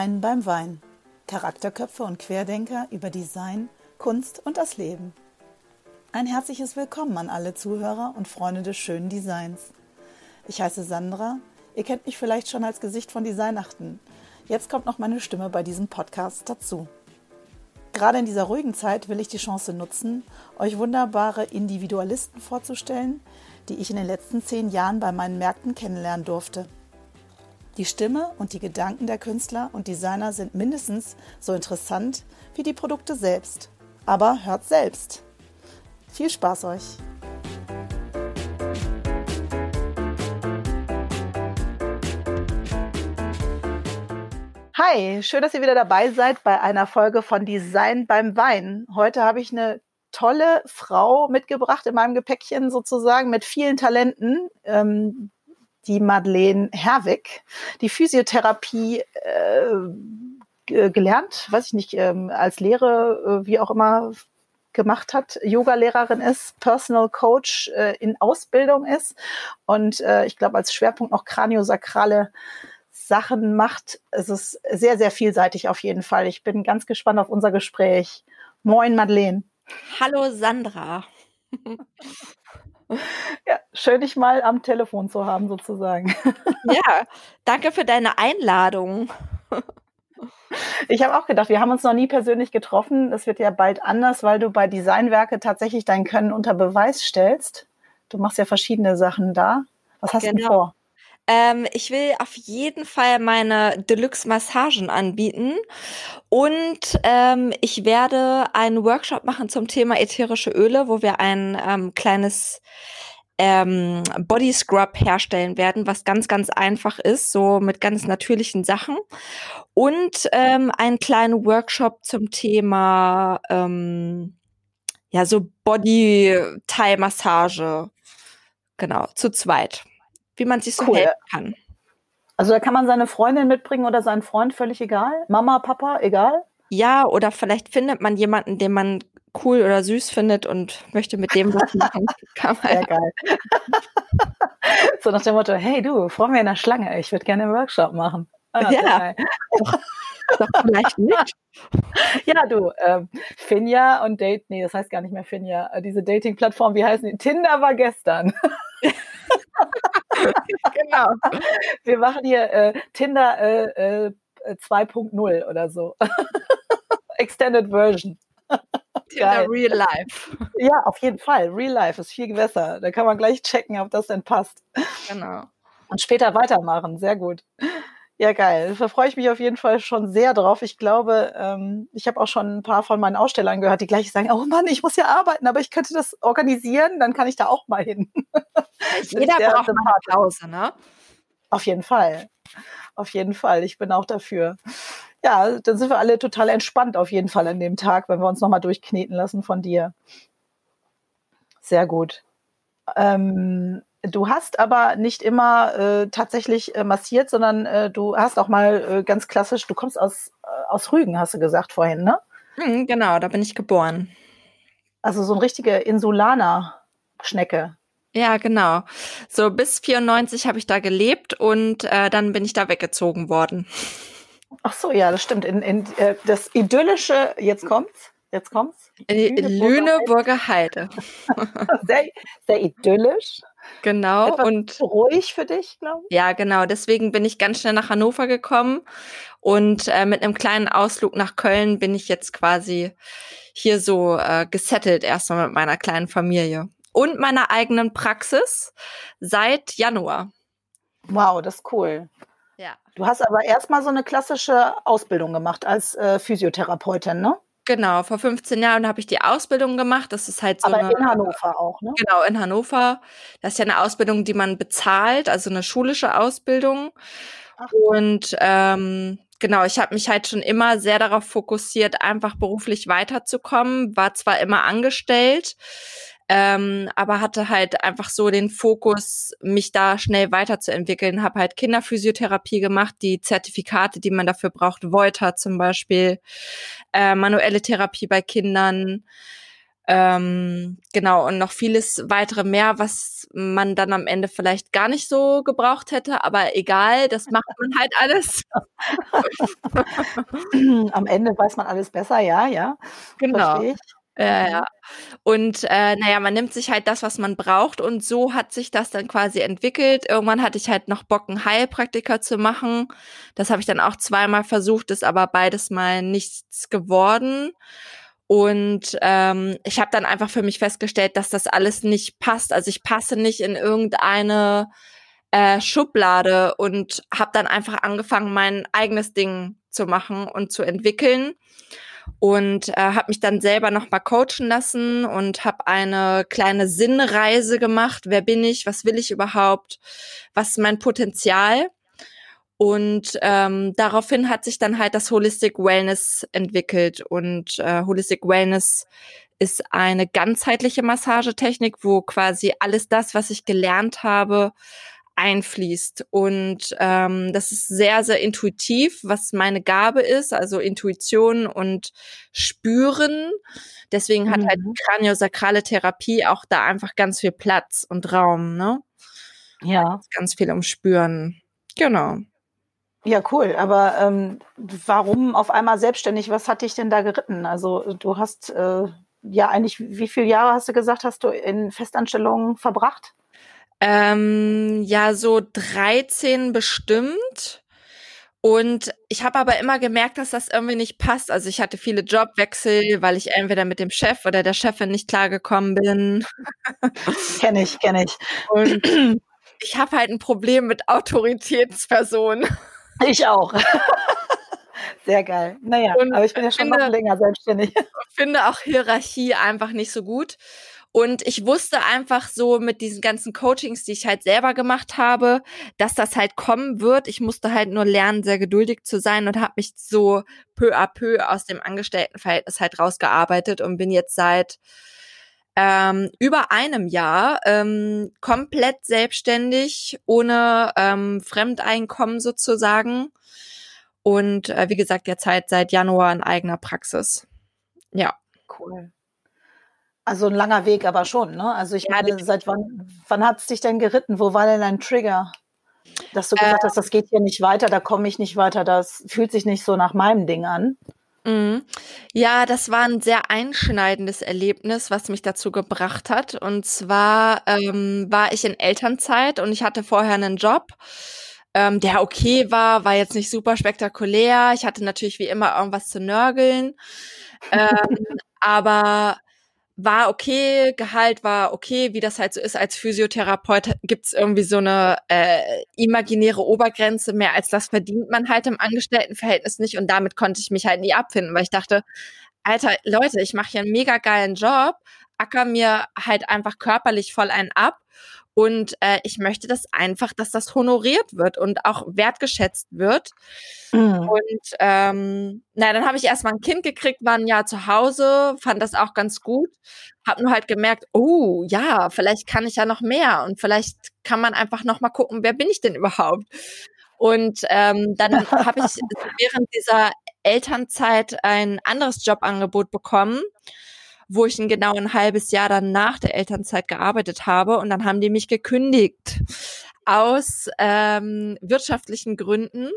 Design beim Wein. Charakterköpfe und Querdenker über Design, Kunst und das Leben. Ein herzliches Willkommen an alle Zuhörer und Freunde des schönen Designs. Ich heiße Sandra. Ihr kennt mich vielleicht schon als Gesicht von Designachten. Jetzt kommt noch meine Stimme bei diesem Podcast dazu. Gerade in dieser ruhigen Zeit will ich die Chance nutzen, euch wunderbare Individualisten vorzustellen, die ich in den letzten zehn Jahren bei meinen Märkten kennenlernen durfte. Die Stimme und die Gedanken der Künstler und Designer sind mindestens so interessant wie die Produkte selbst. Aber hört selbst. Viel Spaß euch! Hi, schön, dass ihr wieder dabei seid bei einer Folge von Design beim Wein. Heute habe ich eine tolle Frau mitgebracht in meinem Gepäckchen sozusagen mit vielen Talenten. Ähm, die Madeleine Herwig, die Physiotherapie äh, gelernt, weiß ich nicht, ähm, als Lehre, äh, wie auch immer gemacht hat, Yoga-Lehrerin ist, Personal Coach äh, in Ausbildung ist und äh, ich glaube als Schwerpunkt noch kraniosakrale Sachen macht. Es ist sehr, sehr vielseitig auf jeden Fall. Ich bin ganz gespannt auf unser Gespräch. Moin, Madeleine. Hallo, Sandra. Ja, schön, dich mal am Telefon zu haben, sozusagen. Ja, danke für deine Einladung. Ich habe auch gedacht, wir haben uns noch nie persönlich getroffen. Das wird ja bald anders, weil du bei Designwerke tatsächlich dein Können unter Beweis stellst. Du machst ja verschiedene Sachen da. Was hast genau. du vor? Ähm, ich will auf jeden Fall meine Deluxe-Massagen anbieten und ähm, ich werde einen Workshop machen zum Thema ätherische Öle, wo wir ein ähm, kleines ähm, Body Scrub herstellen werden, was ganz, ganz einfach ist, so mit ganz natürlichen Sachen. Und ähm, einen kleinen Workshop zum Thema ähm, ja, so Body-Thai-Massage. Genau, zu zweit wie man sich so cool. helfen kann. Also da kann man seine Freundin mitbringen oder seinen Freund, völlig egal. Mama, Papa, egal. Ja, oder vielleicht findet man jemanden, den man cool oder süß findet und möchte mit dem was machen. Kann man Sehr geil. so nach dem Motto, hey du, vor mir in der Schlange, ich würde gerne einen Workshop machen. Ah, ja. Doch, doch vielleicht nicht. Ja, du, ähm, Finja und Date, nee, das heißt gar nicht mehr Finja, äh, diese Dating-Plattform, wie heißen die? Tinder war gestern. genau. Wir machen hier äh, Tinder äh, äh, 2.0 oder so. Extended Version. Tinder Real Life. Ja, auf jeden Fall. Real Life ist viel besser. Da kann man gleich checken, ob das denn passt. Genau. Und später weitermachen. Sehr gut. Ja, geil. Da freue ich mich auf jeden Fall schon sehr drauf. Ich glaube, ähm, ich habe auch schon ein paar von meinen Ausstellern gehört, die gleich sagen, oh Mann, ich muss ja arbeiten, aber ich könnte das organisieren, dann kann ich da auch mal hin. Jeder braucht mal eine Pause, ne? Auf jeden Fall. Auf jeden Fall. Ich bin auch dafür. Ja, dann sind wir alle total entspannt auf jeden Fall an dem Tag, wenn wir uns nochmal durchkneten lassen von dir. Sehr gut. Ähm, Du hast aber nicht immer äh, tatsächlich äh, massiert, sondern äh, du hast auch mal äh, ganz klassisch, du kommst aus, äh, aus Rügen, hast du gesagt vorhin, ne? Mhm, genau, da bin ich geboren. Also so eine richtige Insulaner-Schnecke. Ja, genau. So bis 94 habe ich da gelebt und äh, dann bin ich da weggezogen worden. Ach so, ja, das stimmt. In, in, das idyllische, jetzt kommt's, jetzt kommt's. Lüneburger Heide. sehr, sehr idyllisch. Genau. Etwas und ruhig für dich, glaube ich. Ja, genau. Deswegen bin ich ganz schnell nach Hannover gekommen und äh, mit einem kleinen Ausflug nach Köln bin ich jetzt quasi hier so äh, gesettelt erstmal mit meiner kleinen Familie und meiner eigenen Praxis seit Januar. Wow, das ist cool. Ja. Du hast aber erstmal so eine klassische Ausbildung gemacht als äh, Physiotherapeutin, ne? Genau, vor 15 Jahren habe ich die Ausbildung gemacht. Das ist halt so. Aber eine, in Hannover auch, ne? Genau, in Hannover. Das ist ja eine Ausbildung, die man bezahlt, also eine schulische Ausbildung. Ach. Und ähm, genau, ich habe mich halt schon immer sehr darauf fokussiert, einfach beruflich weiterzukommen. War zwar immer angestellt, ähm, aber hatte halt einfach so den Fokus, mich da schnell weiterzuentwickeln. Habe halt Kinderphysiotherapie gemacht, die Zertifikate, die man dafür braucht, Voiter zum Beispiel, äh, manuelle Therapie bei Kindern, Ähm, genau, und noch vieles weitere mehr, was man dann am Ende vielleicht gar nicht so gebraucht hätte, aber egal, das macht man halt alles. am Ende weiß man alles besser, ja, ja. Genau. Ja, ja. Und äh, naja, man nimmt sich halt das, was man braucht und so hat sich das dann quasi entwickelt. Irgendwann hatte ich halt noch Bock, einen Heilpraktiker zu machen. Das habe ich dann auch zweimal versucht, ist aber beides mal nichts geworden. Und ähm, ich habe dann einfach für mich festgestellt, dass das alles nicht passt. Also ich passe nicht in irgendeine äh, Schublade und habe dann einfach angefangen, mein eigenes Ding zu machen und zu entwickeln und äh, habe mich dann selber noch mal coachen lassen und habe eine kleine Sinnreise gemacht. Wer bin ich? Was will ich überhaupt? Was ist mein Potenzial? Und ähm, daraufhin hat sich dann halt das Holistic Wellness entwickelt. Und äh, Holistic Wellness ist eine ganzheitliche Massagetechnik, wo quasi alles das, was ich gelernt habe, einfließt. Und ähm, das ist sehr, sehr intuitiv, was meine Gabe ist, also Intuition und Spüren. Deswegen hat halt mhm. halt kraniosakrale Therapie auch da einfach ganz viel Platz und Raum, ne? Ja. Ganz viel um Spüren. Genau. Ja, cool. Aber ähm, warum auf einmal selbstständig? Was hat dich denn da geritten? Also du hast äh, ja eigentlich, wie viele Jahre hast du gesagt, hast du in Festanstellungen verbracht? Ähm, ja, so 13 bestimmt. Und ich habe aber immer gemerkt, dass das irgendwie nicht passt. Also ich hatte viele Jobwechsel, weil ich entweder mit dem Chef oder der Chefin nicht klargekommen bin. Kenne ich, kenne ich. Und ich habe halt ein Problem mit Autoritätspersonen. Ich auch. Sehr geil. Naja, und aber ich bin ja schon finde, noch länger selbstständig. finde auch Hierarchie einfach nicht so gut. Und ich wusste einfach so mit diesen ganzen Coachings, die ich halt selber gemacht habe, dass das halt kommen wird. Ich musste halt nur lernen, sehr geduldig zu sein und habe mich so peu à peu aus dem Angestelltenverhältnis halt rausgearbeitet und bin jetzt seit ähm, über einem Jahr ähm, komplett selbstständig, ohne ähm, Fremdeinkommen sozusagen. Und äh, wie gesagt, jetzt halt seit Januar in eigener Praxis. Ja. Cool. Also ein langer Weg aber schon, ne? Also ich ja, meine, seit wann, wann hat es dich denn geritten? Wo war denn dein Trigger? Dass du gesagt äh, hast, das geht hier nicht weiter, da komme ich nicht weiter, das fühlt sich nicht so nach meinem Ding an. Mhm. Ja, das war ein sehr einschneidendes Erlebnis, was mich dazu gebracht hat. Und zwar ähm, war ich in Elternzeit und ich hatte vorher einen Job, ähm, der okay war, war jetzt nicht super spektakulär. Ich hatte natürlich wie immer irgendwas zu nörgeln. ähm, aber war okay, Gehalt war okay, wie das halt so ist als Physiotherapeut, gibt's irgendwie so eine äh, imaginäre Obergrenze, mehr als das verdient man halt im Angestelltenverhältnis nicht und damit konnte ich mich halt nie abfinden, weil ich dachte, Alter, Leute, ich mache hier einen mega geilen Job, acker mir halt einfach körperlich voll einen ab und äh, ich möchte das einfach, dass das honoriert wird und auch wertgeschätzt wird. Mhm. Und ähm, na, dann habe ich erstmal ein Kind gekriegt, war ein Jahr zu Hause, fand das auch ganz gut. Hab nur halt gemerkt, oh ja, vielleicht kann ich ja noch mehr und vielleicht kann man einfach noch mal gucken, wer bin ich denn überhaupt? Und ähm, dann habe ich während dieser Elternzeit ein anderes Jobangebot bekommen wo ich ein genau ein halbes Jahr dann nach der Elternzeit gearbeitet habe und dann haben die mich gekündigt aus ähm, wirtschaftlichen Gründen.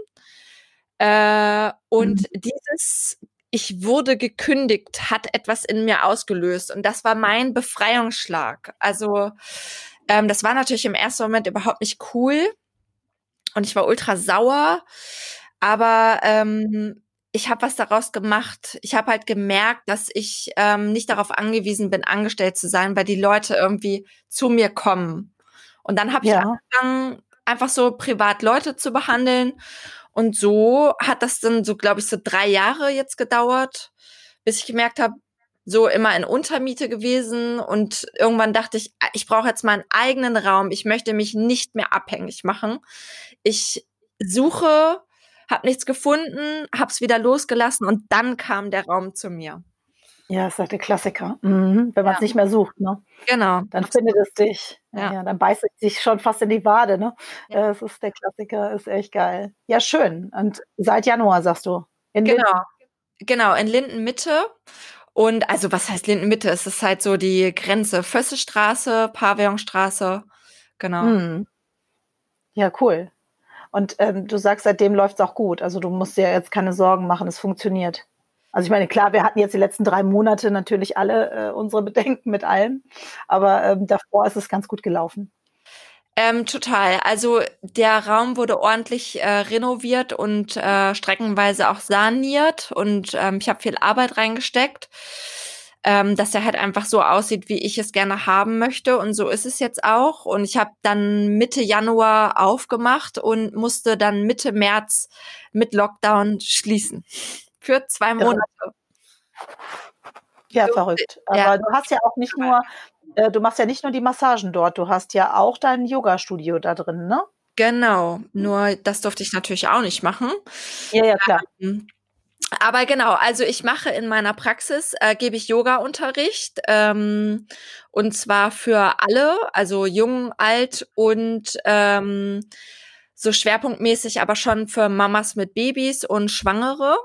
Äh, und mhm. dieses ich wurde gekündigt, hat etwas in mir ausgelöst. Und das war mein Befreiungsschlag. Also ähm, das war natürlich im ersten Moment überhaupt nicht cool. Und ich war ultra sauer. Aber ähm, ich habe was daraus gemacht. Ich habe halt gemerkt, dass ich ähm, nicht darauf angewiesen bin, angestellt zu sein, weil die Leute irgendwie zu mir kommen. Und dann habe ich ja. angefangen, einfach so privat Leute zu behandeln. Und so hat das dann so, glaube ich, so drei Jahre jetzt gedauert, bis ich gemerkt habe, so immer in Untermiete gewesen. Und irgendwann dachte ich, ah, ich brauche jetzt meinen eigenen Raum. Ich möchte mich nicht mehr abhängig machen. Ich suche habe nichts gefunden, habe es wieder losgelassen und dann kam der Raum zu mir. Ja, ist halt der Klassiker. Mhm. Wenn man es ja. nicht mehr sucht, ne? Genau. Dann findet es dich. Ja. ja. dann beißt es sich schon fast in die Wade, ne? Ja. Das ist der Klassiker, ist echt geil. Ja, schön. Und seit Januar, sagst du? In genau. Linden. Genau, in Linden Mitte. Und also was heißt Lindenmitte? Es ist halt so die Grenze Fössestraße, Pavillonstraße. Genau. Hm. Ja, cool. Und ähm, du sagst, seitdem läuft es auch gut. Also du musst dir jetzt keine Sorgen machen, es funktioniert. Also ich meine, klar, wir hatten jetzt die letzten drei Monate natürlich alle äh, unsere Bedenken mit allem, aber ähm, davor ist es ganz gut gelaufen. Ähm, total. Also der Raum wurde ordentlich äh, renoviert und äh, streckenweise auch saniert und ähm, ich habe viel Arbeit reingesteckt, ähm, dass der halt einfach so aussieht, wie ich es gerne haben möchte und so ist es jetzt auch. Und ich habe dann Mitte Januar aufgemacht und musste dann Mitte März mit Lockdown schließen für zwei Monate. Ja, so, verrückt. Aber ja. du hast ja auch nicht nur äh, du machst ja nicht nur die Massagen dort, du hast ja auch dein Yoga-Studio da drin, ne? Genau, nur das durfte ich natürlich auch nicht machen. Ja, ja, klar. Ähm, aber genau, also ich mache in meiner Praxis, äh, gebe ich Yoga-Unterricht ähm, und zwar für alle, also jung, alt und ähm, so schwerpunktmäßig, aber schon für Mamas mit Babys und Schwangere.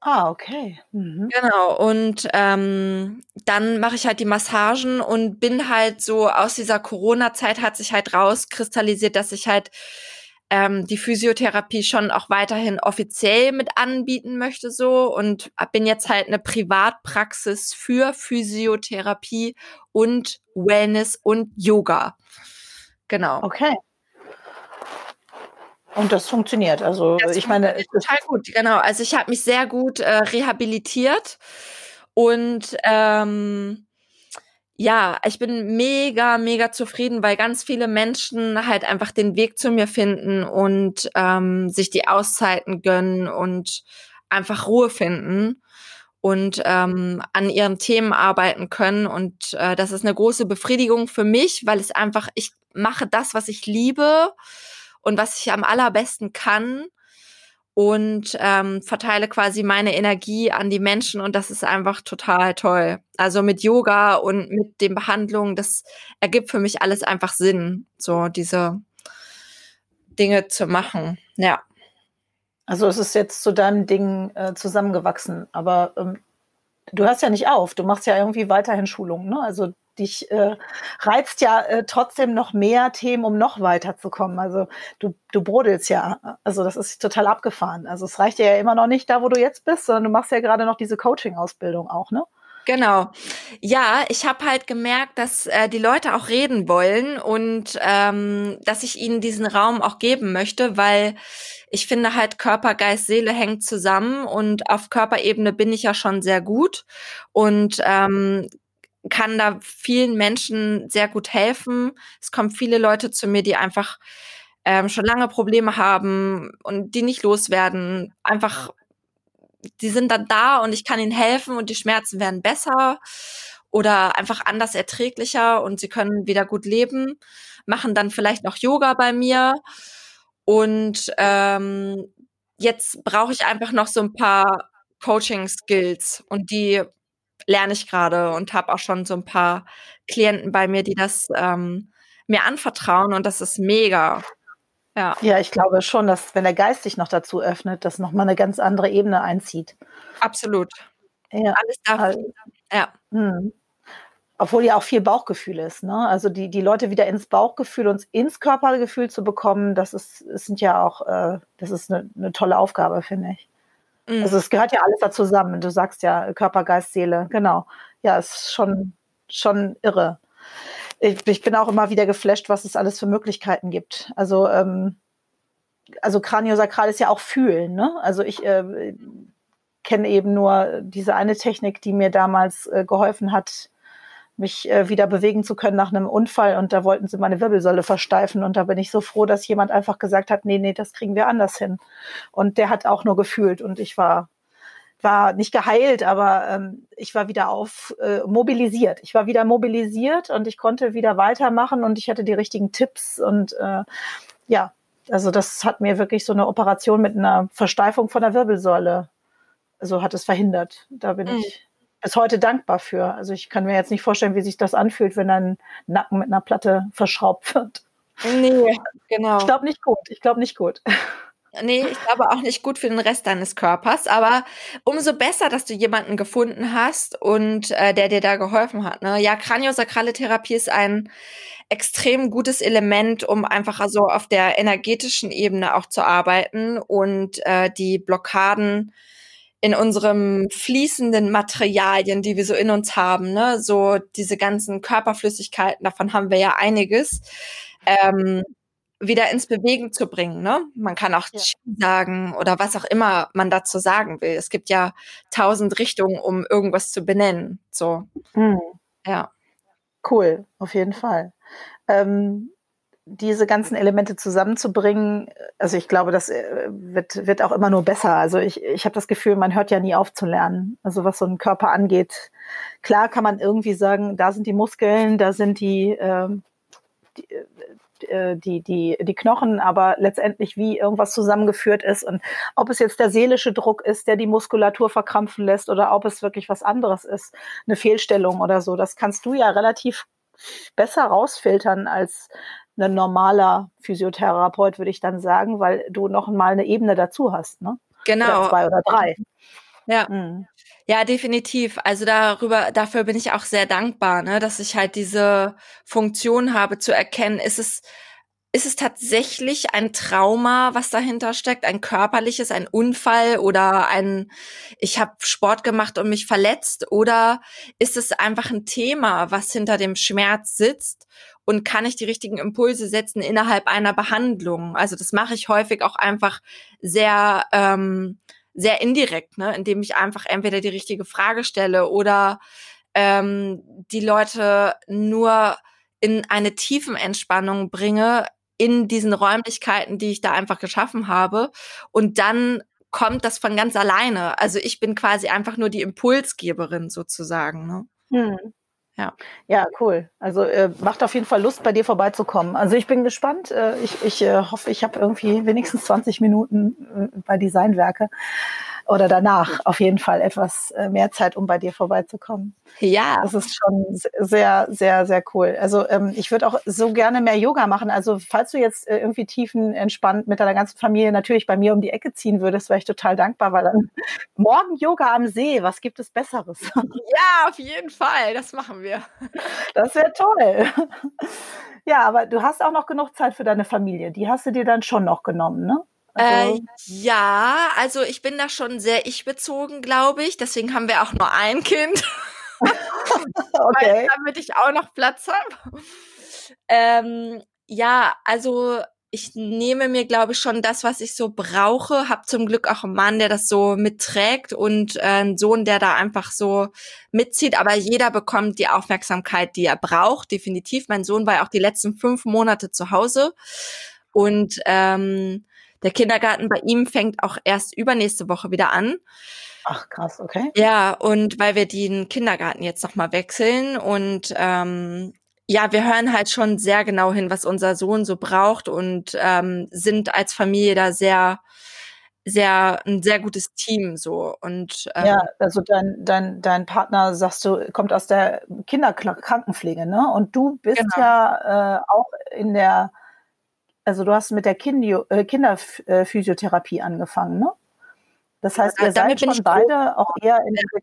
Ah, okay. Mhm. Genau. Und ähm, dann mache ich halt die Massagen und bin halt so aus dieser Corona-Zeit hat sich halt rauskristallisiert, dass ich halt ähm, die Physiotherapie schon auch weiterhin offiziell mit anbieten möchte so und bin jetzt halt eine Privatpraxis für Physiotherapie und Wellness und Yoga. Genau. Okay. Und das funktioniert. Also das ich meine, total gut. Genau. Also ich habe mich sehr gut äh, rehabilitiert und ähm, ja, ich bin mega, mega zufrieden, weil ganz viele Menschen halt einfach den Weg zu mir finden und ähm, sich die Auszeiten gönnen und einfach Ruhe finden und ähm, an ihren Themen arbeiten können. Und äh, das ist eine große Befriedigung für mich, weil es einfach, ich mache das, was ich liebe und was ich am allerbesten kann und ähm, verteile quasi meine Energie an die Menschen und das ist einfach total toll. Also mit Yoga und mit den Behandlungen, das ergibt für mich alles einfach Sinn, so diese Dinge zu machen. Ja. Also es ist jetzt zu deinem Ding äh, zusammengewachsen, aber ähm, du hörst ja nicht auf, du machst ja irgendwie weiterhin Schulungen, ne? Also dich äh, reizt ja äh, trotzdem noch mehr Themen, um noch weiterzukommen. Also du, du brodelst ja. Also das ist total abgefahren. Also es reicht dir ja immer noch nicht da, wo du jetzt bist, sondern du machst ja gerade noch diese Coaching-Ausbildung auch, ne? Genau. Ja, ich habe halt gemerkt, dass äh, die Leute auch reden wollen und ähm, dass ich ihnen diesen Raum auch geben möchte, weil ich finde halt Körper, Geist, Seele hängt zusammen und auf Körperebene bin ich ja schon sehr gut und ähm, kann da vielen Menschen sehr gut helfen. Es kommen viele Leute zu mir, die einfach ähm, schon lange Probleme haben und die nicht loswerden. Einfach, die sind dann da und ich kann ihnen helfen und die Schmerzen werden besser oder einfach anders erträglicher und sie können wieder gut leben, machen dann vielleicht noch Yoga bei mir und ähm, jetzt brauche ich einfach noch so ein paar Coaching-Skills und die lerne ich gerade und habe auch schon so ein paar Klienten bei mir, die das ähm, mir anvertrauen und das ist mega. Ja. ja, ich glaube schon, dass wenn der Geist sich noch dazu öffnet, das nochmal eine ganz andere Ebene einzieht. Absolut. Ja. Alles dafür. Also, ja. Hm. Obwohl ja auch viel Bauchgefühl ist. Ne? Also die, die Leute wieder ins Bauchgefühl und ins Körpergefühl zu bekommen, das ist, das sind ja auch, äh, das ist eine, eine tolle Aufgabe, finde ich. Mhm. Also es gehört ja alles da zusammen. Du sagst ja Körper, Geist, Seele. Genau. Ja, es ist schon, schon irre. Ich, ich bin auch immer wieder geflasht, was es alles für Möglichkeiten gibt. Also, ähm, also Kraniosakral ist ja auch fühlen. Ne? Also ich äh, kenne eben nur diese eine Technik, die mir damals äh, geholfen hat, mich äh, wieder bewegen zu können nach einem Unfall und da wollten sie meine Wirbelsäule versteifen und da bin ich so froh, dass jemand einfach gesagt hat, nee, nee, das kriegen wir anders hin. Und der hat auch nur gefühlt und ich war war nicht geheilt, aber ähm, ich war wieder auf äh, mobilisiert. Ich war wieder mobilisiert und ich konnte wieder weitermachen und ich hatte die richtigen Tipps und äh, ja, also das hat mir wirklich so eine Operation mit einer Versteifung von der Wirbelsäule, also hat es verhindert. Da bin mhm. ich bis heute dankbar für. Also ich kann mir jetzt nicht vorstellen, wie sich das anfühlt, wenn ein Nacken mit einer Platte verschraubt wird. Nee, genau. Ich glaube nicht gut. Ich glaube nicht gut. Nee, ich glaube auch nicht gut für den Rest deines Körpers, aber umso besser, dass du jemanden gefunden hast und äh, der dir da geholfen hat. Ne? Ja, kraniosakrale Therapie ist ein extrem gutes Element, um einfach also auf der energetischen Ebene auch zu arbeiten und äh, die Blockaden in unserem fließenden Materialien, die wir so in uns haben, ne, so diese ganzen Körperflüssigkeiten, davon haben wir ja einiges, ähm, wieder ins Bewegen zu bringen. Ne? Man kann auch ja. sagen oder was auch immer man dazu sagen will. Es gibt ja tausend Richtungen, um irgendwas zu benennen. So, hm. ja. Cool, auf jeden Fall. Ähm, diese ganzen Elemente zusammenzubringen, also ich glaube, das äh, wird, wird auch immer nur besser. Also ich, ich habe das Gefühl, man hört ja nie auf zu lernen. Also was so ein Körper angeht. Klar kann man irgendwie sagen, da sind die Muskeln, da sind die, ähm, die äh, die, die, die Knochen, aber letztendlich wie irgendwas zusammengeführt ist und ob es jetzt der seelische Druck ist, der die Muskulatur verkrampfen lässt oder ob es wirklich was anderes ist, eine Fehlstellung oder so, das kannst du ja relativ besser rausfiltern als ein normaler Physiotherapeut, würde ich dann sagen, weil du noch mal eine Ebene dazu hast, ne? Genau. Oder zwei oder drei. Ja. Mhm. Ja, definitiv. Also darüber, dafür bin ich auch sehr dankbar, ne, dass ich halt diese Funktion habe zu erkennen, ist es, ist es tatsächlich ein Trauma, was dahinter steckt, ein körperliches, ein Unfall oder ein, ich habe Sport gemacht und mich verletzt oder ist es einfach ein Thema, was hinter dem Schmerz sitzt und kann ich die richtigen Impulse setzen innerhalb einer Behandlung? Also das mache ich häufig auch einfach sehr ähm, sehr indirekt, ne, indem ich einfach entweder die richtige Frage stelle oder ähm, die Leute nur in eine tiefen Entspannung bringe in diesen Räumlichkeiten, die ich da einfach geschaffen habe. Und dann kommt das von ganz alleine. Also ich bin quasi einfach nur die Impulsgeberin sozusagen. Ne? Hm. Ja. Ja, cool. Also äh, macht auf jeden Fall Lust, bei dir vorbeizukommen. Also ich bin gespannt. Äh, ich ich äh, hoffe, ich habe irgendwie wenigstens 20 Minuten äh, bei Designwerke oder danach auf jeden Fall etwas äh, mehr Zeit, um bei dir vorbeizukommen. Ja. Das ist schon sehr, sehr, sehr cool. Also ähm, ich würde auch so gerne mehr Yoga machen. Also falls du jetzt äh, irgendwie tiefen entspannt mit deiner ganzen Familie natürlich bei mir um die Ecke ziehen würdest, wäre ich total dankbar, weil dann morgen Yoga am See, was gibt es Besseres? Ja, auf jeden Fall. Das machen wir. Das wäre toll. Ja, aber du hast auch noch genug Zeit für deine Familie. Die hast du dir dann schon noch genommen, ne? Also, äh, ja, also ich bin da schon sehr ich-bezogen, glaube ich. Deswegen haben wir auch nur ein Kind. okay. Damit ich auch noch Platz habe. Ähm, ja, also ich nehme mir, glaube ich, schon das, was ich so brauche. Hab zum Glück auch einen Mann, der das so mitträgt und äh, einen Sohn, der da einfach so mitzieht. Aber jeder bekommt die Aufmerksamkeit, die er braucht, definitiv. Mein Sohn war ja auch die letzten fünf Monate zu Hause und ähm, der Kindergarten bei ihm fängt auch erst übernächste Woche wieder an. Ach krass, okay. Ja, und weil wir den Kindergarten jetzt nochmal wechseln und ähm, ja, wir hören halt schon sehr genau hin, was unser Sohn so braucht und ähm, sind als Familie da sehr sehr ein sehr gutes Team so und ähm, ja also dein dein dein Partner sagst du kommt aus der Kinderkrankenpflege ne und du bist genau. ja äh, auch in der also du hast mit der Kindio, äh, Kinderphysiotherapie angefangen, ne? Das heißt, ihr seid schon beide auch eher in der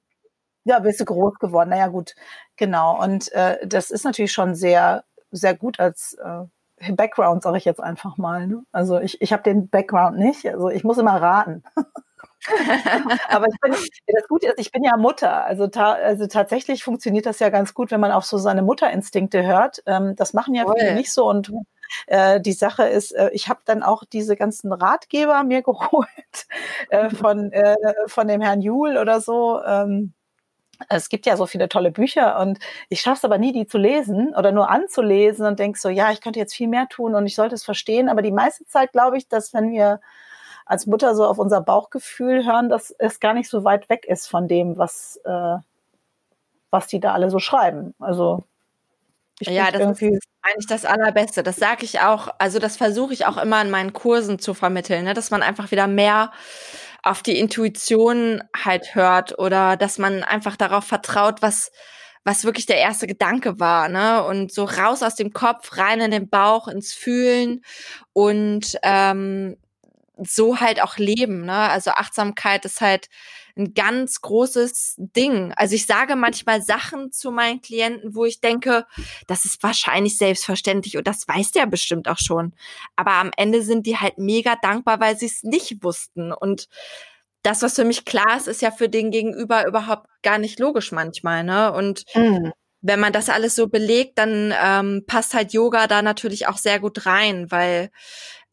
ja, bist du groß geworden. Naja, gut, genau. Und äh, das ist natürlich schon sehr, sehr gut als äh, Background, sage ich jetzt einfach mal. Ne? Also ich, ich habe den Background nicht. Also ich muss immer raten. Aber ich bin, das Gute ist, ich bin ja Mutter. Also, ta also tatsächlich funktioniert das ja ganz gut, wenn man auf so seine Mutterinstinkte hört. Ähm, das machen ja viele nicht so. Und äh, die Sache ist, äh, ich habe dann auch diese ganzen Ratgeber mir geholt äh, von, äh, von dem Herrn Juhl oder so. Ähm, es gibt ja so viele tolle Bücher und ich schaffe es aber nie, die zu lesen oder nur anzulesen und denke so, ja, ich könnte jetzt viel mehr tun und ich sollte es verstehen. Aber die meiste Zeit glaube ich, dass wenn wir als Mutter so auf unser Bauchgefühl hören, dass es gar nicht so weit weg ist von dem, was, äh, was die da alle so schreiben. Also ich ja, das irgendwie ist eigentlich das Allerbeste. Das sage ich auch, also das versuche ich auch immer in meinen Kursen zu vermitteln, ne? dass man einfach wieder mehr auf die Intuition halt hört oder dass man einfach darauf vertraut, was was wirklich der erste Gedanke war, ne? Und so raus aus dem Kopf, rein in den Bauch, ins Fühlen und ähm, so halt auch leben. Ne? Also Achtsamkeit ist halt ein ganz großes Ding. Also ich sage manchmal Sachen zu meinen Klienten, wo ich denke, das ist wahrscheinlich selbstverständlich und das weiß der bestimmt auch schon. Aber am Ende sind die halt mega dankbar, weil sie es nicht wussten. Und das, was für mich klar ist, ist ja für den Gegenüber überhaupt gar nicht logisch manchmal. Ne? Und mhm. wenn man das alles so belegt, dann ähm, passt halt Yoga da natürlich auch sehr gut rein, weil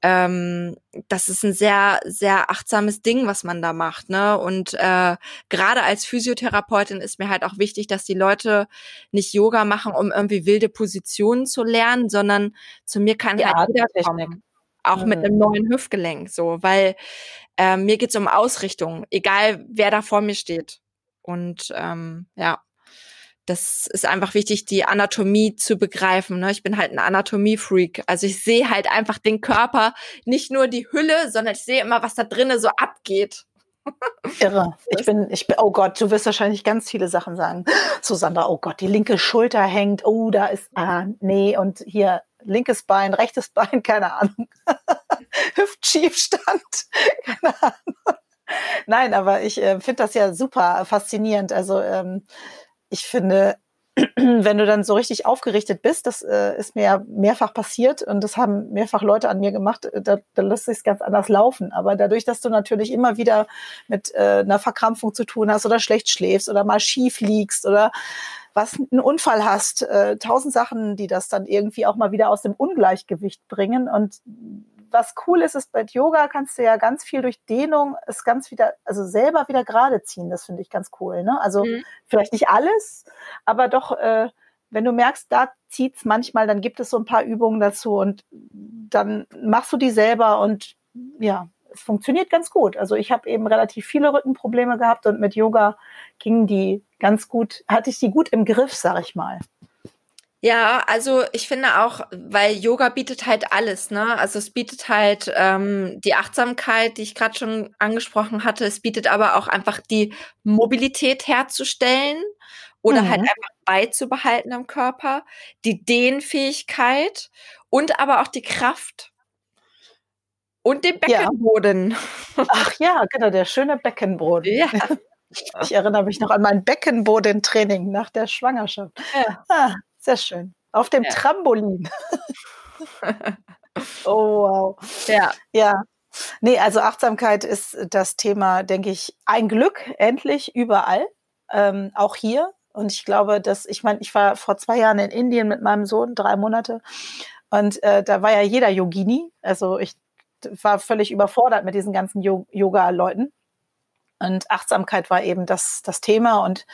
ähm, das ist ein sehr, sehr achtsames Ding, was man da macht. Ne? Und äh, gerade als Physiotherapeutin ist mir halt auch wichtig, dass die Leute nicht Yoga machen, um irgendwie wilde Positionen zu lernen, sondern zu mir kann ja, halt jeder kommen. Auch mhm. mit einem neuen Hüftgelenk, so, weil äh, mir geht's um Ausrichtung, egal wer da vor mir steht. Und ähm, ja das ist einfach wichtig, die Anatomie zu begreifen. Ne? Ich bin halt ein Anatomie-Freak. Also ich sehe halt einfach den Körper, nicht nur die Hülle, sondern ich sehe immer, was da drinnen so abgeht. Irre. Ich bin, ich bin, oh Gott, du wirst wahrscheinlich ganz viele Sachen sagen. Susanna, oh Gott, die linke Schulter hängt, oh, da ist, ah, nee, und hier linkes Bein, rechtes Bein, keine Ahnung. Hüftschiefstand, keine Ahnung. Nein, aber ich äh, finde das ja super faszinierend. Also ähm, ich finde, wenn du dann so richtig aufgerichtet bist, das äh, ist mir ja mehrfach passiert und das haben mehrfach Leute an mir gemacht, äh, da, da lässt sich ganz anders laufen. Aber dadurch, dass du natürlich immer wieder mit äh, einer Verkrampfung zu tun hast oder schlecht schläfst oder mal schief liegst oder was einen Unfall hast, äh, tausend Sachen, die das dann irgendwie auch mal wieder aus dem Ungleichgewicht bringen und was cool ist, ist bei Yoga kannst du ja ganz viel durch Dehnung es ganz wieder, also selber wieder gerade ziehen. Das finde ich ganz cool. Ne? Also mhm. vielleicht nicht alles, aber doch, äh, wenn du merkst, da zieht es manchmal, dann gibt es so ein paar Übungen dazu und dann machst du die selber und ja, es funktioniert ganz gut. Also ich habe eben relativ viele Rückenprobleme gehabt und mit Yoga gingen die ganz gut, hatte ich die gut im Griff, sag ich mal. Ja, also ich finde auch, weil Yoga bietet halt alles, ne? Also es bietet halt ähm, die Achtsamkeit, die ich gerade schon angesprochen hatte. Es bietet aber auch einfach die Mobilität herzustellen oder halt mhm. halt einfach beizubehalten im Körper, die Dehnfähigkeit und aber auch die Kraft und den Beckenboden. Ja. Ach ja, genau, der schöne Beckenboden. Ja. Ich erinnere mich noch an mein Beckenbodentraining nach der Schwangerschaft. Ja. Ah, sehr schön. Auf dem ja. Trampolin. oh, wow. Ja. Ja. Nee, also Achtsamkeit ist das Thema, denke ich, ein Glück, endlich überall, ähm, auch hier. Und ich glaube, dass, ich meine, ich war vor zwei Jahren in Indien mit meinem Sohn, drei Monate, und äh, da war ja jeder Yogini. Also ich war völlig überfordert mit diesen ganzen Yoga-Leuten. Und Achtsamkeit war eben das, das Thema und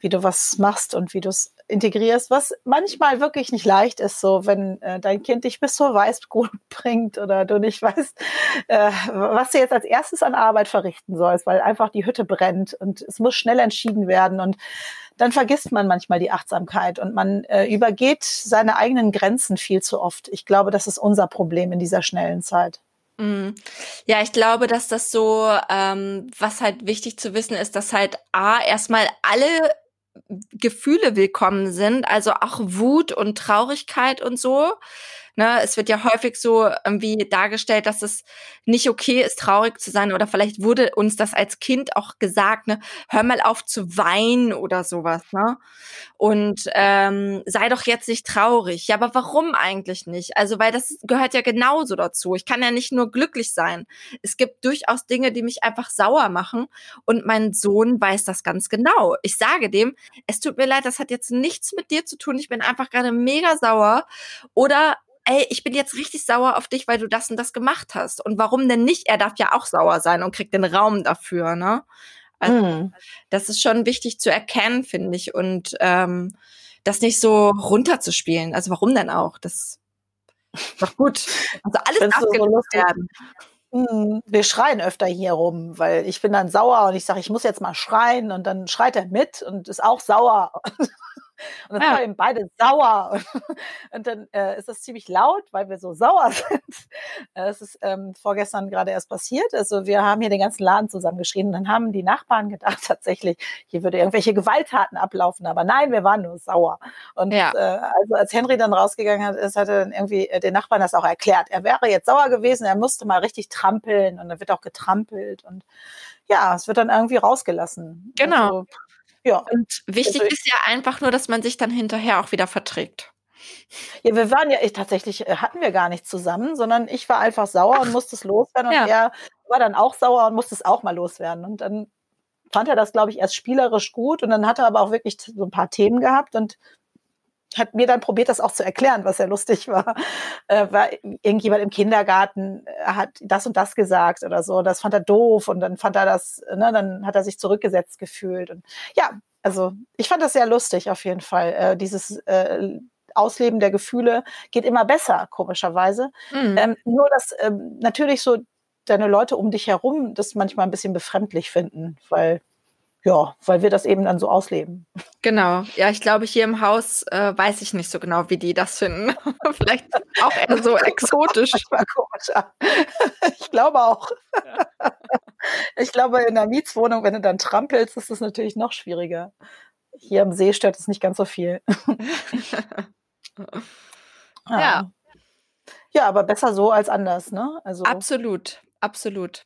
wie du was machst und wie du es integrierst, was manchmal wirklich nicht leicht ist, so wenn äh, dein Kind dich bis zur Weißglut bringt oder du nicht weißt, äh, was du jetzt als erstes an Arbeit verrichten sollst, weil einfach die Hütte brennt und es muss schnell entschieden werden und dann vergisst man manchmal die Achtsamkeit und man äh, übergeht seine eigenen Grenzen viel zu oft. Ich glaube, das ist unser Problem in dieser schnellen Zeit. Mhm. Ja, ich glaube, dass das so, ähm, was halt wichtig zu wissen ist, dass halt A, erstmal alle Gefühle willkommen sind, also auch Wut und Traurigkeit und so. Ne, es wird ja häufig so irgendwie dargestellt, dass es nicht okay ist, traurig zu sein. Oder vielleicht wurde uns das als Kind auch gesagt, ne, hör mal auf zu weinen oder sowas, ne? Und ähm, sei doch jetzt nicht traurig. Ja, aber warum eigentlich nicht? Also, weil das gehört ja genauso dazu. Ich kann ja nicht nur glücklich sein. Es gibt durchaus Dinge, die mich einfach sauer machen. Und mein Sohn weiß das ganz genau. Ich sage dem, es tut mir leid, das hat jetzt nichts mit dir zu tun. Ich bin einfach gerade mega sauer. Oder ey, ich bin jetzt richtig sauer auf dich, weil du das und das gemacht hast. Und warum denn nicht? Er darf ja auch sauer sein und kriegt den Raum dafür, ne? Also, mm. das ist schon wichtig zu erkennen, finde ich. Und ähm, das nicht so runterzuspielen. Also warum denn auch? Das ist doch gut. Also alles darf so werden. Hm, wir schreien öfter hier rum, weil ich bin dann sauer und ich sage, ich muss jetzt mal schreien und dann schreit er mit und ist auch sauer. Und dann ja. waren beide sauer. Und, dann äh, ist das ziemlich laut, weil wir so sauer sind. Es ist ähm, vorgestern gerade erst passiert. Also wir haben hier den ganzen Laden zusammengeschrien. Und dann haben die Nachbarn gedacht, tatsächlich, hier würde irgendwelche Gewalttaten ablaufen. Aber nein, wir waren nur sauer. Und ja. äh, also als Henry dann rausgegangen ist, hat er dann irgendwie äh, den Nachbarn das auch erklärt. Er wäre jetzt sauer gewesen, er musste mal richtig trampeln und dann wird auch getrampelt. Und ja, es wird dann irgendwie rausgelassen. Genau. Also, ja. Und wichtig also ist ja einfach nur, dass man sich dann hinterher auch wieder verträgt. Ja, wir waren ja ich, tatsächlich, äh, hatten wir gar nicht zusammen, sondern ich war einfach sauer Ach. und musste es loswerden und ja. er war dann auch sauer und musste es auch mal loswerden. Und dann fand er das, glaube ich, erst spielerisch gut und dann hat er aber auch wirklich so ein paar Themen gehabt und hat mir dann probiert, das auch zu erklären, was ja lustig war. Äh, war irgendjemand im Kindergarten äh, hat das und das gesagt oder so. Das fand er doof und dann fand er das, ne, dann hat er sich zurückgesetzt gefühlt. Und ja, also ich fand das sehr lustig auf jeden Fall. Äh, dieses äh, Ausleben der Gefühle geht immer besser, komischerweise. Mhm. Ähm, nur, dass ähm, natürlich so deine Leute um dich herum das manchmal ein bisschen befremdlich finden, weil ja, weil wir das eben dann so ausleben. Genau. Ja, ich glaube, hier im Haus äh, weiß ich nicht so genau, wie die das finden. Vielleicht auch eher so exotisch. Ich glaube auch. Ich glaube, in einer Mietswohnung, wenn du dann trampelst, ist es natürlich noch schwieriger. Hier am See stört es nicht ganz so viel. ja. ja. Ja, aber besser so als anders, ne? Also absolut, absolut.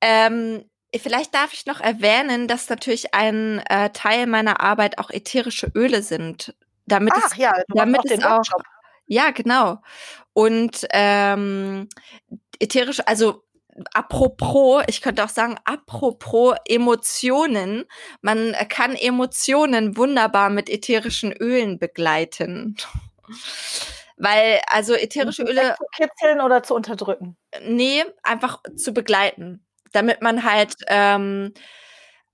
Ähm, Vielleicht darf ich noch erwähnen, dass natürlich ein äh, Teil meiner Arbeit auch ätherische Öle sind. Damit Ach, es, ja, damit es auch. Workshop. Ja, genau. Und ähm, ätherische, also apropos, ich könnte auch sagen, apropos Emotionen, man kann Emotionen wunderbar mit ätherischen Ölen begleiten. Weil, also ätherische Öle. Zu kitzeln oder zu unterdrücken? Nee, einfach zu begleiten damit man halt ähm,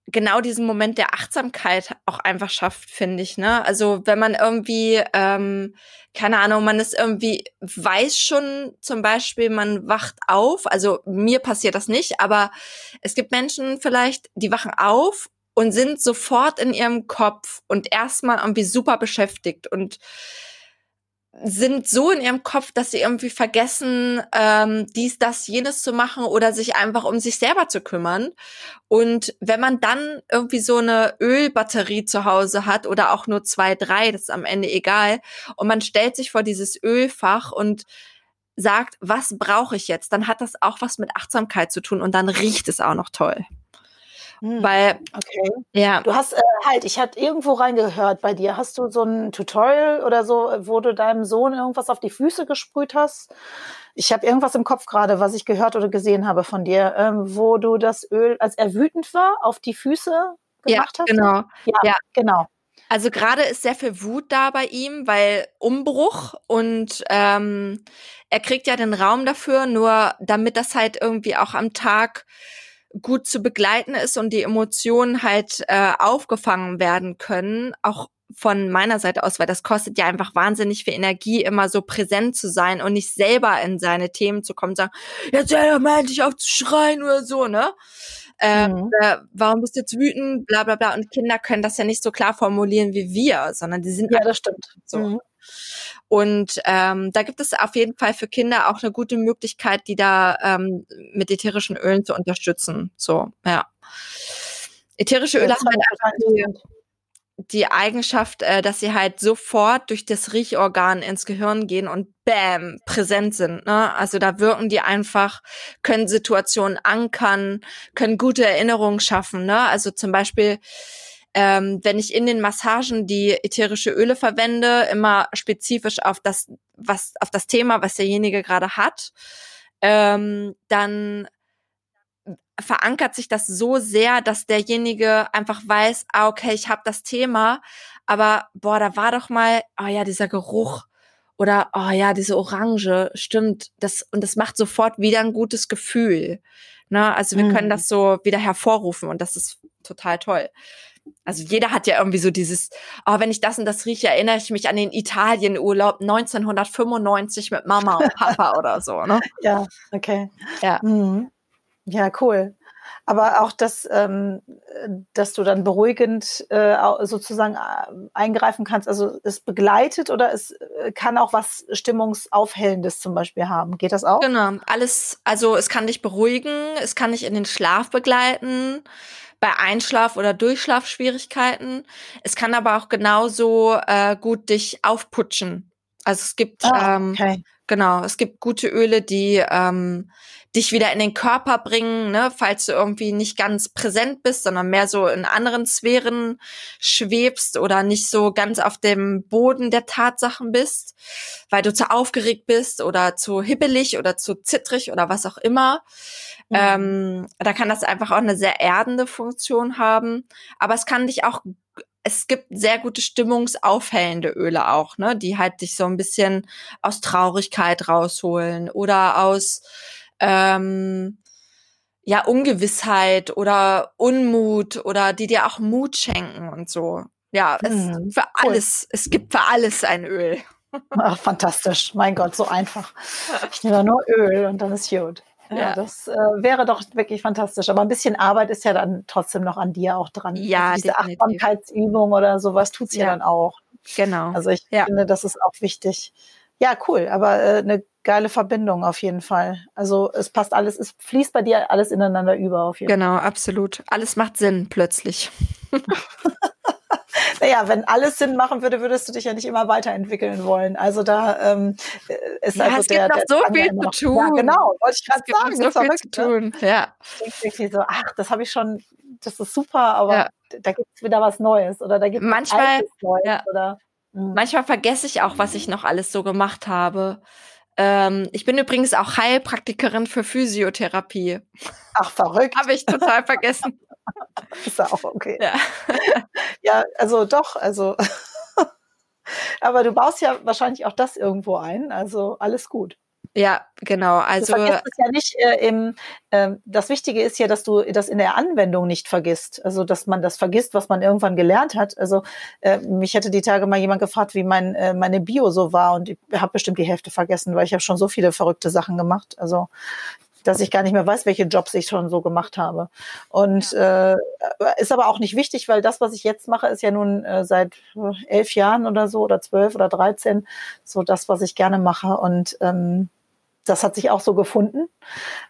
genau diesen Moment der Achtsamkeit auch einfach schafft, finde ich. Ne? Also wenn man irgendwie, ähm, keine Ahnung, man ist irgendwie, weiß schon zum Beispiel, man wacht auf, also mir passiert das nicht, aber es gibt Menschen vielleicht, die wachen auf und sind sofort in ihrem Kopf und erstmal irgendwie super beschäftigt und sind so in ihrem Kopf, dass sie irgendwie vergessen, ähm, dies, das, jenes zu machen oder sich einfach um sich selber zu kümmern. Und wenn man dann irgendwie so eine Ölbatterie zu Hause hat oder auch nur zwei, drei, das ist am Ende egal, und man stellt sich vor dieses Ölfach und sagt, was brauche ich jetzt, dann hat das auch was mit Achtsamkeit zu tun und dann riecht es auch noch toll. Hm. Weil, okay. Ja. Du hast äh, halt, ich hatte irgendwo reingehört bei dir. Hast du so ein Tutorial oder so, wo du deinem Sohn irgendwas auf die Füße gesprüht hast? Ich habe irgendwas im Kopf gerade, was ich gehört oder gesehen habe von dir, ähm, wo du das Öl, als er wütend war, auf die Füße gemacht ja, hast. Genau. Ja, ja, genau. Also gerade ist sehr viel Wut da bei ihm, weil Umbruch und ähm, er kriegt ja den Raum dafür, nur damit das halt irgendwie auch am Tag gut zu begleiten ist und die Emotionen halt äh, aufgefangen werden können, auch von meiner Seite aus, weil das kostet ja einfach wahnsinnig viel Energie, immer so präsent zu sein und nicht selber in seine Themen zu kommen und sagen, jetzt hör mal endlich auf zu schreien oder so, ne? Ähm, mhm. äh, warum bist du jetzt wütend, bla bla bla. Und Kinder können das ja nicht so klar formulieren wie wir, sondern die sind ja, das stimmt. so. Mhm. Und ähm, da gibt es auf jeden Fall für Kinder auch eine gute Möglichkeit, die da ähm, mit ätherischen Ölen zu unterstützen. So, ja. Ätherische Öle haben halt die, die Eigenschaft, äh, dass sie halt sofort durch das Riechorgan ins Gehirn gehen und bam, präsent sind. Ne? Also da wirken die einfach, können Situationen ankern, können gute Erinnerungen schaffen. Ne? Also zum Beispiel ähm, wenn ich in den Massagen die ätherische Öle verwende, immer spezifisch auf das, was, auf das Thema, was derjenige gerade hat, ähm, dann verankert sich das so sehr, dass derjenige einfach weiß, ah, okay, ich habe das Thema, aber boah, da war doch mal, oh ja, dieser Geruch oder oh ja, diese Orange, stimmt, das und das macht sofort wieder ein gutes Gefühl. Ne? Also wir mhm. können das so wieder hervorrufen und das ist total toll. Also jeder hat ja irgendwie so dieses, oh, wenn ich das und das rieche, erinnere ich mich an den Italienurlaub 1995 mit Mama und Papa oder so, ne? Ja, okay. Ja. Mhm. Ja, cool. Aber auch, dass, ähm, dass du dann beruhigend äh, sozusagen äh, eingreifen kannst. Also es begleitet oder es äh, kann auch was Stimmungsaufhellendes zum Beispiel haben. Geht das auch? Genau, alles, also es kann dich beruhigen, es kann dich in den Schlaf begleiten bei Einschlaf- oder Durchschlafschwierigkeiten. Es kann aber auch genauso äh, gut dich aufputschen. Also es gibt ah, okay. ähm, genau, es gibt gute Öle, die ähm, dich wieder in den Körper bringen, ne, falls du irgendwie nicht ganz präsent bist, sondern mehr so in anderen Sphären schwebst oder nicht so ganz auf dem Boden der Tatsachen bist, weil du zu aufgeregt bist oder zu hibbelig oder zu zittrig oder was auch immer. Mhm. Ähm, da kann das einfach auch eine sehr erdende Funktion haben. Aber es kann dich auch es gibt sehr gute stimmungsaufhellende Öle auch, ne, die halt dich so ein bisschen aus Traurigkeit rausholen oder aus ähm, ja Ungewissheit oder Unmut oder die dir auch Mut schenken und so. Ja, es hm, für cool. alles, es gibt für alles ein Öl. Ach, fantastisch. Mein Gott, so einfach. Ich nehme nur Öl und dann ist gut. Ja, ja. das äh, wäre doch wirklich fantastisch. Aber ein bisschen Arbeit ist ja dann trotzdem noch an dir auch dran. Ja, also diese Achtsamkeitsübung oder sowas tut sie ja. ja. dann auch. Genau. Also ich ja. finde, das ist auch wichtig. Ja, cool. Aber äh, eine geile Verbindung auf jeden Fall. Also es passt alles, es fließt bei dir alles ineinander über auf jeden genau, Fall. Genau, absolut. Alles macht Sinn plötzlich. naja, wenn alles Sinn machen würde, würdest du dich ja nicht immer weiterentwickeln wollen. Also da ähm, ist ja, also es der, gibt noch so viel zu tun. Ja, genau, wollte ich gerade sagen. So viel zu ne? tun. Ja. Ich denke so, ach, das habe ich schon, das ist super, aber ja. da gibt es wieder was Neues oder da gibt es manchmal Neues ja. oder hm. Manchmal vergesse ich auch, was ich noch alles so gemacht habe. Ähm, ich bin übrigens auch Heilpraktikerin für Physiotherapie. Ach, verrückt. Habe ich total vergessen. ist auch okay. Ja, ja also doch, also. Aber du baust ja wahrscheinlich auch das irgendwo ein, also alles gut. Ja, genau. Also du vergisst es ja nicht äh, im. Äh, das Wichtige ist ja, dass du das in der Anwendung nicht vergisst. Also dass man das vergisst, was man irgendwann gelernt hat. Also äh, mich hätte die Tage mal jemand gefragt, wie mein äh, meine Bio so war, und ich habe bestimmt die Hälfte vergessen, weil ich habe schon so viele verrückte Sachen gemacht. Also dass ich gar nicht mehr weiß, welche Jobs ich schon so gemacht habe. Und ja. äh, ist aber auch nicht wichtig, weil das, was ich jetzt mache, ist ja nun äh, seit elf Jahren oder so oder zwölf oder dreizehn so das, was ich gerne mache. Und ähm, das hat sich auch so gefunden.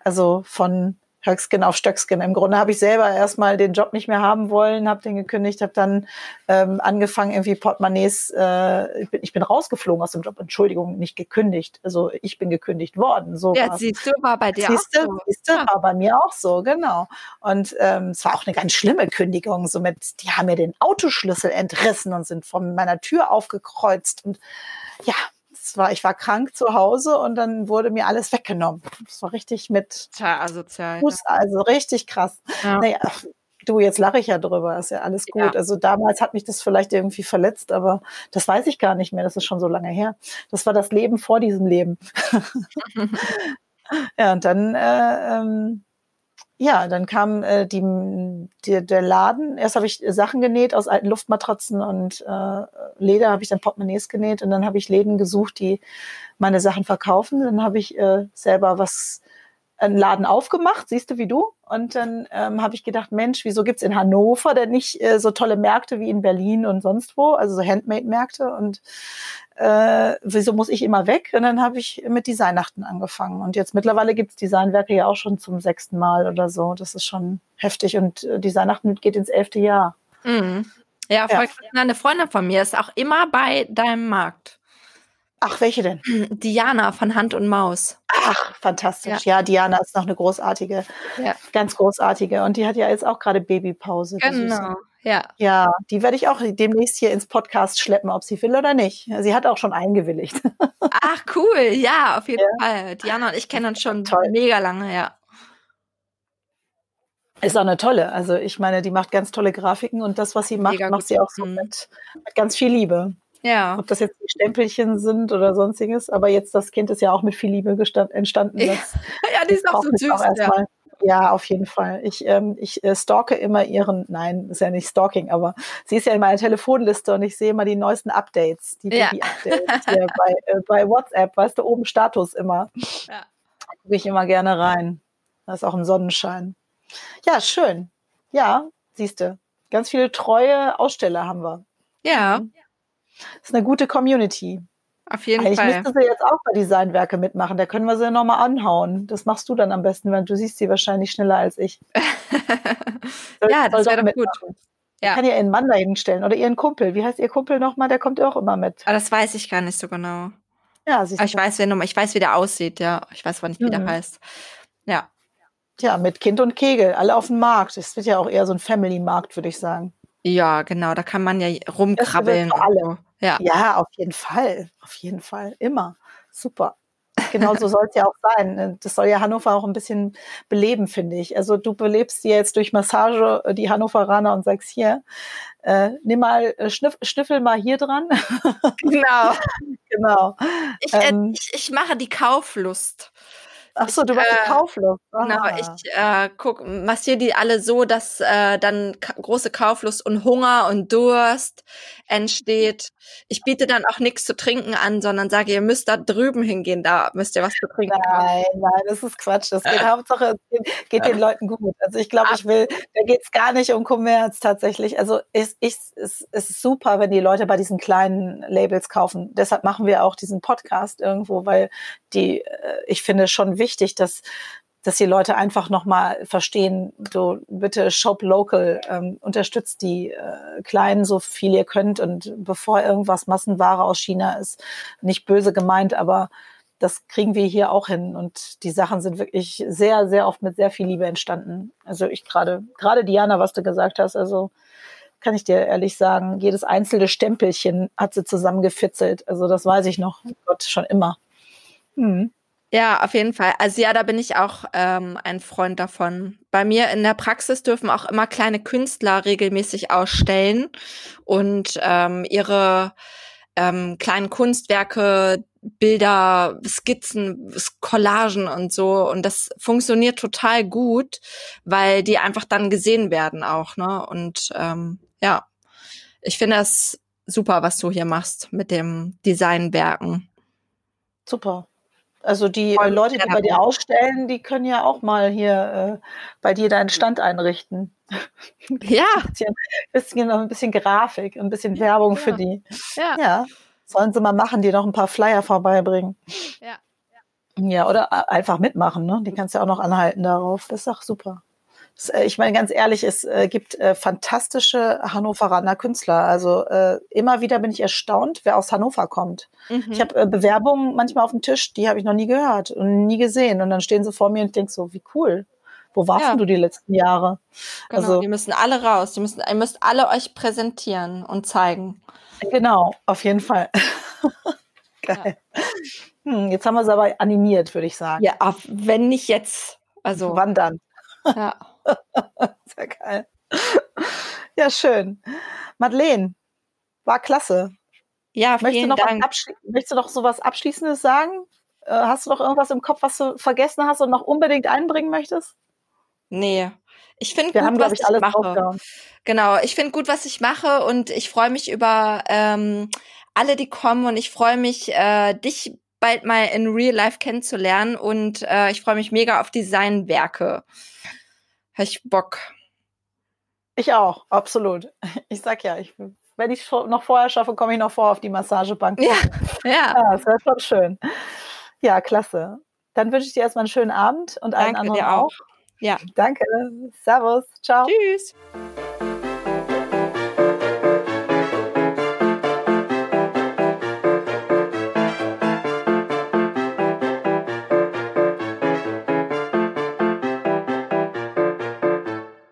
Also von Höckskin auf Stöckskin. Im Grunde habe ich selber erstmal den Job nicht mehr haben wollen, habe den gekündigt, habe dann ähm, angefangen, irgendwie Portemonnaies, äh, ich, bin, ich bin rausgeflogen aus dem Job, Entschuldigung, nicht gekündigt. Also ich bin gekündigt worden. So ja, siehst du, war bei dir siehste, auch so. Siehste, ja. war bei mir auch so, genau. Und ähm, es war auch eine ganz schlimme Kündigung. So mit, die haben mir den Autoschlüssel entrissen und sind von meiner Tür aufgekreuzt. Und ja, war, ich war krank zu Hause und dann wurde mir alles weggenommen. Das war richtig mit Total asozial. Fuß, ja. Also richtig krass. Ja. Naja, du, jetzt lache ich ja drüber, ist ja alles gut. Ja. Also damals hat mich das vielleicht irgendwie verletzt, aber das weiß ich gar nicht mehr. Das ist schon so lange her. Das war das Leben vor diesem Leben. ja, und dann äh, ähm, ja, dann kam äh, die, die, der Laden. Erst habe ich Sachen genäht aus alten Luftmatratzen und äh, Leder habe ich dann Portemonnaies genäht und dann habe ich Läden gesucht, die meine Sachen verkaufen. Dann habe ich äh, selber was einen Laden aufgemacht, siehst du wie du. Und dann ähm, habe ich gedacht, Mensch, wieso gibt's in Hannover denn nicht äh, so tolle Märkte wie in Berlin und sonst wo, also so Handmade-Märkte und äh, wieso muss ich immer weg? Und dann habe ich mit Designnachten angefangen. Und jetzt mittlerweile gibt's Designwerke ja auch schon zum sechsten Mal oder so. Das ist schon heftig. Und äh, Designnachten geht ins elfte Jahr. Mhm. Ja, ja. eine Freundin von mir ist auch immer bei deinem Markt. Ach, welche denn? Diana von Hand und Maus. Ach, fantastisch. Ja, ja Diana ist noch eine großartige, ja. ganz großartige. Und die hat ja jetzt auch gerade Babypause. Genau, ja. Ja, die werde ich auch demnächst hier ins Podcast schleppen, ob sie will oder nicht. Sie hat auch schon eingewilligt. Ach, cool. Ja, auf jeden ja. Fall. Diana und ich kennen uns schon Toll. mega lange, ja. Ist auch eine tolle. Also ich meine, die macht ganz tolle Grafiken und das, was sie macht, mega macht sie auch so mhm. mit, mit ganz viel Liebe. Ja. Ob das jetzt die Stempelchen sind oder sonstiges, aber jetzt das Kind ist ja auch mit viel Liebe entstanden. Ja, die ist auch so süß. Auch ja. ja. auf jeden Fall. Ich, ähm, ich äh, stalke immer ihren, nein, ist ja nicht Stalking, aber sie ist ja in meiner Telefonliste und ich sehe immer die neuesten Updates, die ja. Baby-Updates bei, äh, bei WhatsApp, weißt du, oben Status immer. Ja. Da gucke ich immer gerne rein. Da ist auch ein Sonnenschein. Ja, schön. Ja, siehst du. Ganz viele treue Aussteller haben wir. Ja. Das ist eine gute Community. Auf jeden Eigentlich Fall. müsste sie jetzt auch bei Designwerke mitmachen. Da können wir sie nochmal anhauen. Das machst du dann am besten, weil du siehst sie wahrscheinlich schneller als ich. Soll- ja, das wäre doch gut. Ja. Kann ja ihren Mann da hinstellen oder ihren Kumpel. Wie heißt ihr Kumpel nochmal? Der kommt auch immer mit. Aber das weiß ich gar nicht so genau. Ja, siehst Aber ich weiß, wer ich weiß, wie der aussieht, ja. Ich weiß aber nicht, wie der Mhm. heißt. Ja. Ja, mit Kind und Kegel. Alle auf dem Markt. Es wird ja auch eher so ein Family-Markt, würde ich sagen. Ja, genau, da kann man ja rumkrabbeln. für und alle. Ja. Ja, auf jeden Fall. Auf jeden Fall. Immer. Super. Genau so soll es ja auch sein. Das soll ja Hannover auch ein bisschen beleben, finde ich. Also du belebst dir jetzt durch Massage äh, die Hannoveraner und sagst hier, äh, nimm mal, äh, schniff, schnüffel mal hier dran. Genau. genau. Ich, äh, Ähm. ich, ich mache die Kauflust. Ach so, du machst äh, die Kauflust. Genau, Ah. ich äh, guck, massiere die alle so, dass äh, dann große Kauflust und Hunger und Durst entsteht. Ich biete dann auch nichts zu trinken an, sondern sage, ihr müsst da drüben hingehen, da müsst ihr was zu trinken haben. Nein, nein, das ist Quatsch. Das geht Hauptsache, es geht, geht den Leuten gut. Also ich glaube, ich will, da geht es gar nicht um Kommerz tatsächlich. Also es, ich, es, es ist super, wenn die Leute bei diesen kleinen Labels kaufen. Deshalb machen wir auch diesen Podcast irgendwo, weil die, äh, ich finde schon wichtig, dass dass die Leute einfach nochmal verstehen, so bitte shop local, ähm, unterstützt die äh, Kleinen so viel ihr könnt und bevor irgendwas Massenware aus China ist, nicht böse gemeint, aber das kriegen wir hier auch hin und die Sachen sind wirklich sehr, sehr oft mit sehr viel Liebe entstanden. Also ich gerade, gerade Diana, was du gesagt hast, also kann ich dir ehrlich sagen, jedes einzelne Stempelchen hat sie zusammengefitzelt. Also das weiß ich noch, Gott, schon immer. Hm. Ja, auf jeden Fall. Also ja, da bin ich auch ähm, ein Freund davon. Bei mir in der Praxis dürfen auch immer kleine Künstler regelmäßig ausstellen und ähm, ihre ähm, kleinen Kunstwerke, Bilder, Skizzen, Collagen und so. Und das funktioniert total gut, weil die einfach dann gesehen werden auch. Ne? Und ähm, ja, ich finde das super, was du hier machst mit dem Designwerken. Super. Also die äh, Voll Leute, die bei dir ausstellen, die können ja auch mal hier äh, bei dir deinen Stand einrichten. Ja, Ein bisschen, ein bisschen Grafik, ein bisschen Werbung für Ja. die. ja, Ja, sollen sie mal machen, die noch ein paar Flyer vorbeibringen. ja. Ja, oder a- einfach mitmachen, ne? Die kannst du ja auch noch anhalten darauf. Das ist doch super. Äh, ich meine, ganz ehrlich, es äh, gibt äh, fantastische Hannoveraner Künstler. Also immer wieder bin ich erstaunt, wer aus Hannover kommt. Mhm. Ich habe Bewerbungen manchmal auf dem Tisch, die habe ich noch nie gehört und nie gesehen. Und dann stehen sie vor mir und ich denk so, wie cool. Wo warst Ja. du die letzten Jahre? Genau, Also- die müssen alle raus. Die müssen, ihr müsst alle euch präsentieren und zeigen. Genau, auf jeden Fall. Geil. Hm, jetzt haben wir es aber animiert, würde ich sagen. Ja, wenn nicht jetzt. Also, Wann dann? ja. Sehr geil. Ja, schön. Madeleine, war klasse. ja, Möchtest du, vielen noch Dank. möchtest du noch so was Abschließendes sagen? Äh, hast du noch irgendwas im Kopf, was du vergessen hast und noch unbedingt einbringen möchtest? Nee. Ich finde gut, haben, was ich, ich mache. draufgehauen. Genau, ich finde gut, was ich mache und ich freue mich über ähm, alle, die kommen und ich freue mich, äh, dich bald mal in Real Life kennenzulernen und äh, ich freue mich mega auf Designwerke. Hab ich Bock. Ich auch, absolut. Ich sag ja, ich, wenn ich es noch vorher schaffe, komme ich noch vor auf die Massagebank. Ja, ja. Ja, das wäre schon schön. Ja, klasse. Dann wünsche ich dir erstmal einen schönen Abend und allen Danke anderen dir auch. Ja. Danke. Servus. Ciao. Tschüss.